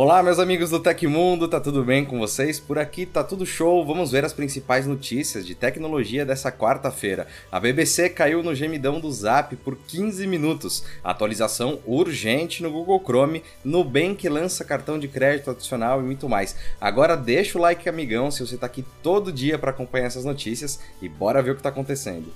Olá, meus amigos do Tecmundo, tá tudo bem com vocês? Por aqui tá tudo show. Vamos ver as principais notícias de tecnologia dessa quarta-feira. A BBC caiu no gemidão do Zap por 15 minutos. Atualização urgente no Google Chrome. Nubank lança cartão de crédito adicional e muito mais. Agora deixa o like, amigão, se você tá aqui todo dia para acompanhar essas notícias e bora ver o que tá acontecendo.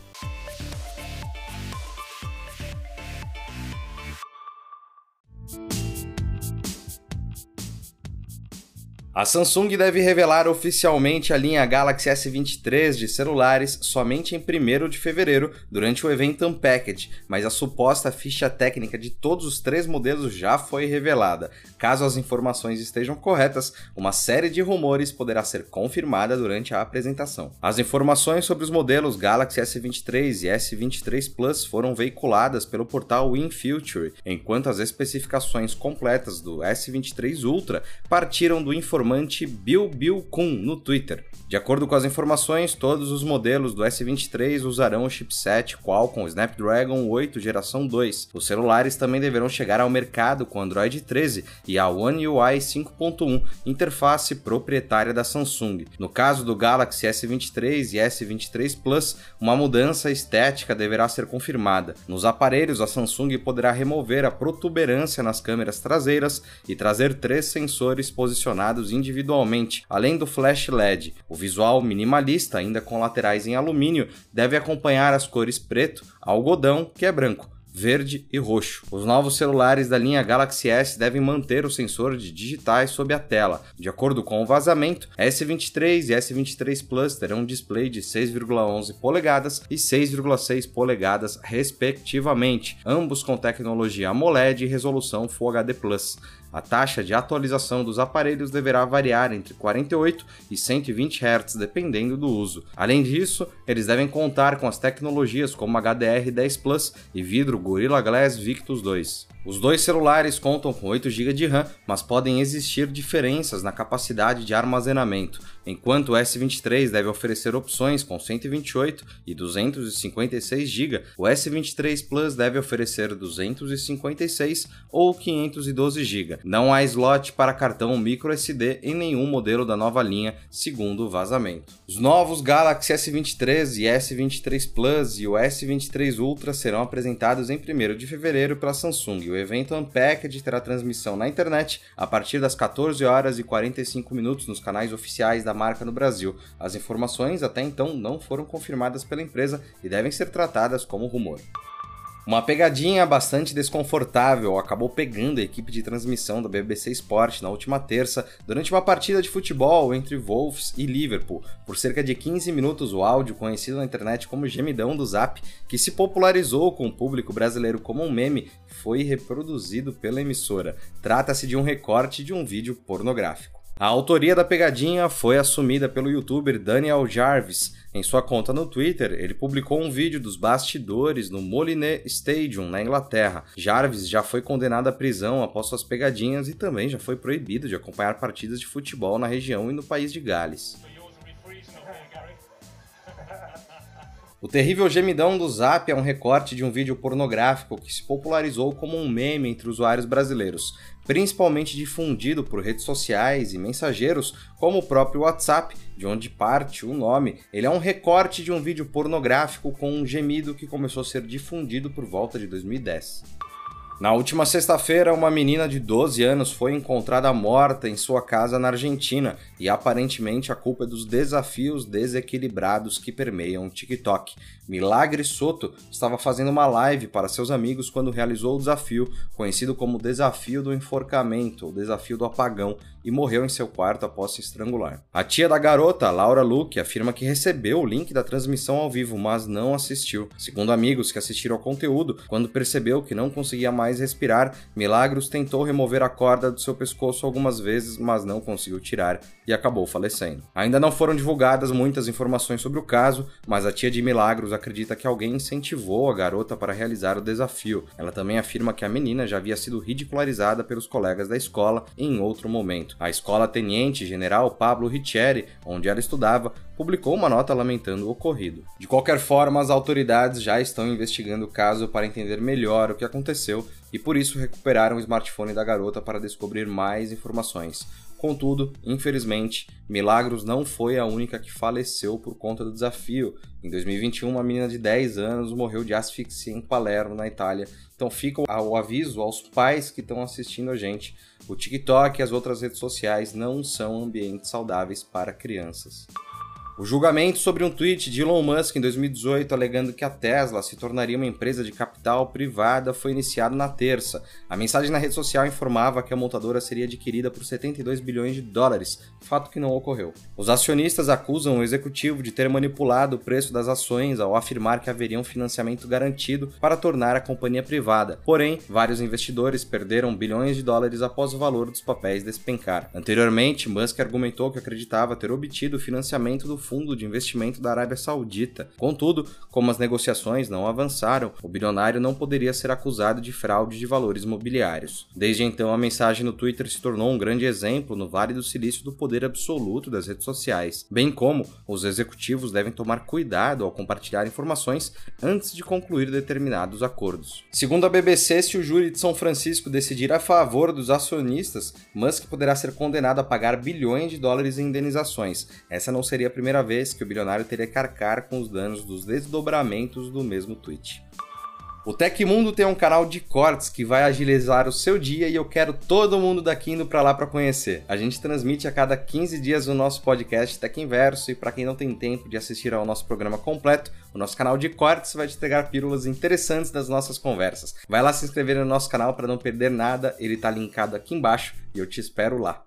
A Samsung deve revelar oficialmente a linha Galaxy S23 de celulares somente em 1 de fevereiro, durante o evento Unpacked, mas a suposta ficha técnica de todos os três modelos já foi revelada. Caso as informações estejam corretas, uma série de rumores poderá ser confirmada durante a apresentação. As informações sobre os modelos Galaxy S23 e S23 Plus foram veiculadas pelo portal InFuture, enquanto as especificações completas do S23 Ultra partiram do informante informante Bill Bill Kun no Twitter. De acordo com as informações, todos os modelos do S23 usarão o chipset Qualcomm Snapdragon 8 geração 2. Os celulares também deverão chegar ao mercado com Android 13 e a One UI 5.1, interface proprietária da Samsung. No caso do Galaxy S23 e S23 Plus, uma mudança estética deverá ser confirmada. Nos aparelhos, a Samsung poderá remover a protuberância nas câmeras traseiras e trazer três sensores posicionados individualmente, além do flash LED. O visual minimalista, ainda com laterais em alumínio, deve acompanhar as cores preto, algodão, que é branco, verde e roxo. Os novos celulares da linha Galaxy S devem manter o sensor de digitais sob a tela. De acordo com o vazamento, S23 e S23 Plus terão um display de 6,11 polegadas e 6,6 polegadas, respectivamente, ambos com tecnologia AMOLED e resolução Full HD+. A taxa de atualização dos aparelhos deverá variar entre 48 e 120 Hz, dependendo do uso. Além disso, eles devem contar com as tecnologias como HDR10 Plus e vidro Gorilla Glass Victus 2. Os dois celulares contam com 8 GB de RAM, mas podem existir diferenças na capacidade de armazenamento. Enquanto o S23 deve oferecer opções com 128 e 256 GB, o S23 Plus deve oferecer 256 ou 512 GB. Não há slot para cartão microSD em nenhum modelo da nova linha, segundo o vazamento. Os novos Galaxy S23 e S23 Plus e o S23 Ultra serão apresentados em 1 de fevereiro pela Samsung o evento Unpacked terá transmissão na internet a partir das 14 horas e 45 minutos nos canais oficiais da marca no Brasil. As informações até então não foram confirmadas pela empresa e devem ser tratadas como rumor. Uma pegadinha bastante desconfortável acabou pegando a equipe de transmissão da BBC Sport na última terça durante uma partida de futebol entre Wolves e Liverpool. Por cerca de 15 minutos, o áudio, conhecido na internet como gemidão do Zap, que se popularizou com o público brasileiro como um meme, foi reproduzido pela emissora. Trata-se de um recorte de um vídeo pornográfico. A autoria da pegadinha foi assumida pelo youtuber Daniel Jarvis. Em sua conta no Twitter, ele publicou um vídeo dos bastidores no Molineux Stadium, na Inglaterra. Jarvis já foi condenado à prisão após suas pegadinhas e também já foi proibido de acompanhar partidas de futebol na região e no país de Gales. O terrível gemidão do Zap é um recorte de um vídeo pornográfico que se popularizou como um meme entre usuários brasileiros, principalmente difundido por redes sociais e mensageiros como o próprio WhatsApp, de onde parte o nome. Ele é um recorte de um vídeo pornográfico com um gemido que começou a ser difundido por volta de 2010. Na última sexta-feira, uma menina de 12 anos foi encontrada morta em sua casa na Argentina e aparentemente a culpa é dos desafios desequilibrados que permeiam o TikTok. Milagre Soto estava fazendo uma live para seus amigos quando realizou o desafio, conhecido como Desafio do Enforcamento ou Desafio do Apagão, e morreu em seu quarto após se estrangular. A tia da garota, Laura Luke, afirma que recebeu o link da transmissão ao vivo, mas não assistiu. Segundo amigos que assistiram ao conteúdo, quando percebeu que não conseguia mais respirar, Milagros tentou remover a corda do seu pescoço algumas vezes, mas não conseguiu tirar e acabou falecendo. Ainda não foram divulgadas muitas informações sobre o caso, mas a tia de Milagros acredita que alguém incentivou a garota para realizar o desafio. Ela também afirma que a menina já havia sido ridicularizada pelos colegas da escola em outro momento. A escola Teniente General Pablo Riccieri, onde ela estudava, publicou uma nota lamentando o ocorrido. De qualquer forma, as autoridades já estão investigando o caso para entender melhor o que aconteceu e por isso recuperaram o smartphone da garota para descobrir mais informações. Contudo, infelizmente, Milagros não foi a única que faleceu por conta do desafio. Em 2021, uma menina de 10 anos morreu de asfixia em Palermo, na Itália. Então fica o aviso aos pais que estão assistindo a gente. O TikTok e as outras redes sociais não são ambientes saudáveis para crianças. O julgamento sobre um tweet de Elon Musk em 2018 alegando que a Tesla se tornaria uma empresa de capital privada foi iniciado na terça. A mensagem na rede social informava que a montadora seria adquirida por 72 bilhões de dólares, fato que não ocorreu. Os acionistas acusam o executivo de ter manipulado o preço das ações ao afirmar que haveria um financiamento garantido para tornar a companhia privada. Porém, vários investidores perderam bilhões de dólares após o valor dos papéis despencar. Anteriormente, Musk argumentou que acreditava ter obtido o financiamento do fundo de investimento da Arábia Saudita. Contudo, como as negociações não avançaram, o bilionário não poderia ser acusado de fraude de valores mobiliários. Desde então, a mensagem no Twitter se tornou um grande exemplo no Vale do Silício do poder absoluto das redes sociais, bem como os executivos devem tomar cuidado ao compartilhar informações antes de concluir determinados acordos. Segundo a BBC, se o júri de São Francisco decidir a favor dos acionistas, Musk poderá ser condenado a pagar bilhões de dólares em indenizações. Essa não seria a primeira primeira vez que o bilionário teria que arcar com os danos dos desdobramentos do mesmo tweet. O Tecmundo tem um canal de cortes que vai agilizar o seu dia e eu quero todo mundo daqui indo para lá para conhecer. A gente transmite a cada 15 dias o nosso podcast Tech Inverso e para quem não tem tempo de assistir ao nosso programa completo, o nosso canal de cortes vai te entregar pílulas interessantes das nossas conversas. Vai lá se inscrever no nosso canal para não perder nada, ele está linkado aqui embaixo e eu te espero lá.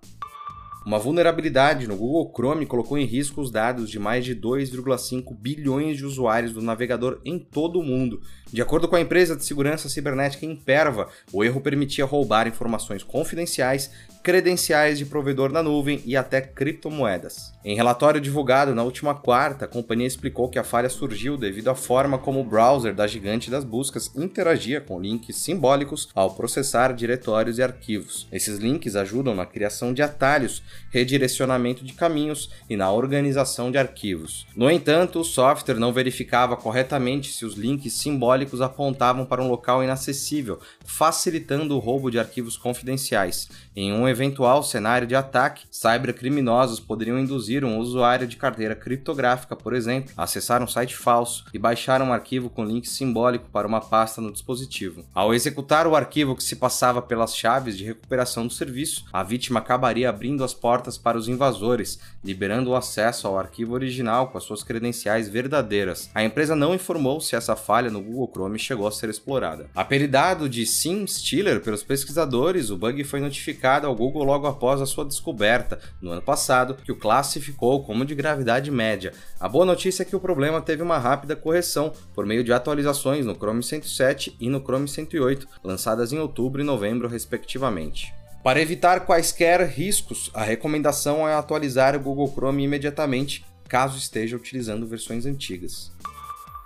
Uma vulnerabilidade no Google Chrome colocou em risco os dados de mais de 2,5 bilhões de usuários do navegador em todo o mundo. De acordo com a empresa de segurança cibernética Imperva, o erro permitia roubar informações confidenciais credenciais de provedor na nuvem e até criptomoedas. Em relatório divulgado na última quarta, a companhia explicou que a falha surgiu devido à forma como o browser da gigante das buscas interagia com links simbólicos ao processar diretórios e arquivos. Esses links ajudam na criação de atalhos, redirecionamento de caminhos e na organização de arquivos. No entanto, o software não verificava corretamente se os links simbólicos apontavam para um local inacessível, facilitando o roubo de arquivos confidenciais. Em um eventual cenário de ataque, cybercriminosos poderiam induzir um usuário de carteira criptográfica, por exemplo, a acessar um site falso e baixar um arquivo com link simbólico para uma pasta no dispositivo. Ao executar o arquivo que se passava pelas chaves de recuperação do serviço, a vítima acabaria abrindo as portas para os invasores, liberando o acesso ao arquivo original com as suas credenciais verdadeiras. A empresa não informou se essa falha no Google Chrome chegou a ser explorada. Apelidado de SIM Stealer pelos pesquisadores, o bug foi notificado ao Google logo após a sua descoberta, no ano passado, que o classificou como de gravidade média. A boa notícia é que o problema teve uma rápida correção por meio de atualizações no Chrome 107 e no Chrome 108, lançadas em outubro e novembro, respectivamente. Para evitar quaisquer riscos, a recomendação é atualizar o Google Chrome imediatamente, caso esteja utilizando versões antigas.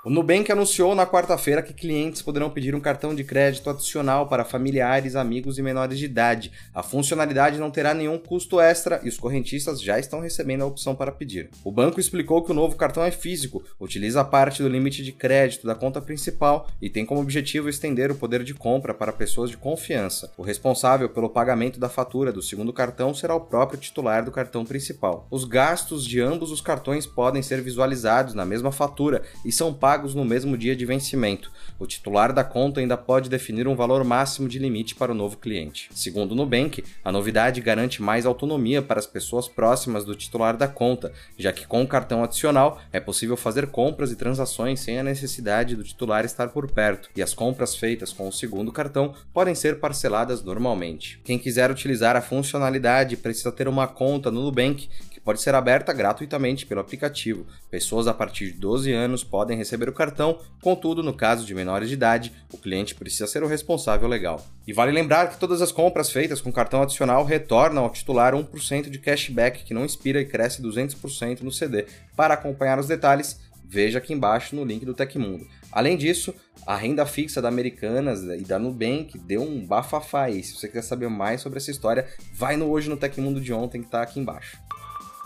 O Nubank anunciou na quarta-feira que clientes poderão pedir um cartão de crédito adicional para familiares, amigos e menores de idade. A funcionalidade não terá nenhum custo extra e os correntistas já estão recebendo a opção para pedir. O banco explicou que o novo cartão é físico, utiliza parte do limite de crédito da conta principal e tem como objetivo estender o poder de compra para pessoas de confiança. O responsável pelo pagamento da fatura do segundo cartão será o próprio titular do cartão principal. Os gastos de ambos os cartões podem ser visualizados na mesma fatura e são pagos pagos no mesmo dia de vencimento. O titular da conta ainda pode definir um valor máximo de limite para o novo cliente. Segundo o Nubank, a novidade garante mais autonomia para as pessoas próximas do titular da conta, já que com o cartão adicional é possível fazer compras e transações sem a necessidade do titular estar por perto, e as compras feitas com o segundo cartão podem ser parceladas normalmente. Quem quiser utilizar a funcionalidade precisa ter uma conta no Nubank que pode ser aberta gratuitamente pelo aplicativo. Pessoas a partir de 12 anos podem receber o cartão, contudo, no caso de menores de idade, o cliente precisa ser o responsável legal. E vale lembrar que todas as compras feitas com cartão adicional retornam ao titular 1% de cashback que não expira e cresce 200% no CD. Para acompanhar os detalhes, veja aqui embaixo no link do Tecmundo. Além disso, a renda fixa da Americanas e da Nubank deu um bafafá aí. Se você quiser saber mais sobre essa história, vai no Hoje no Tecmundo de ontem que está aqui embaixo.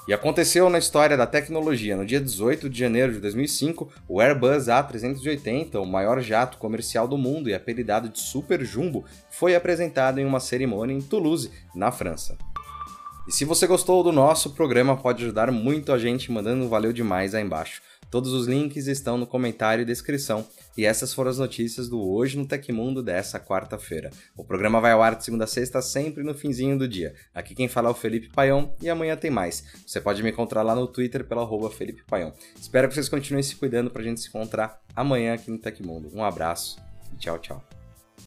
E aconteceu na história da tecnologia. No dia 18 de janeiro de 2005, o Airbus A380, o maior jato comercial do mundo e apelidado de Super Jumbo, foi apresentado em uma cerimônia em Toulouse, na França. E se você gostou do nosso programa, pode ajudar muito a gente mandando um valeu demais aí embaixo. Todos os links estão no comentário e descrição. E essas foram as notícias do Hoje no Tecmundo dessa quarta-feira. O programa vai ao ar de segunda a sexta, sempre no finzinho do dia. Aqui quem fala é o Felipe Paião e amanhã tem mais. Você pode me encontrar lá no Twitter pela Felipe Paião. Espero que vocês continuem se cuidando pra gente se encontrar amanhã aqui no Tecmundo. Um abraço e tchau, tchau.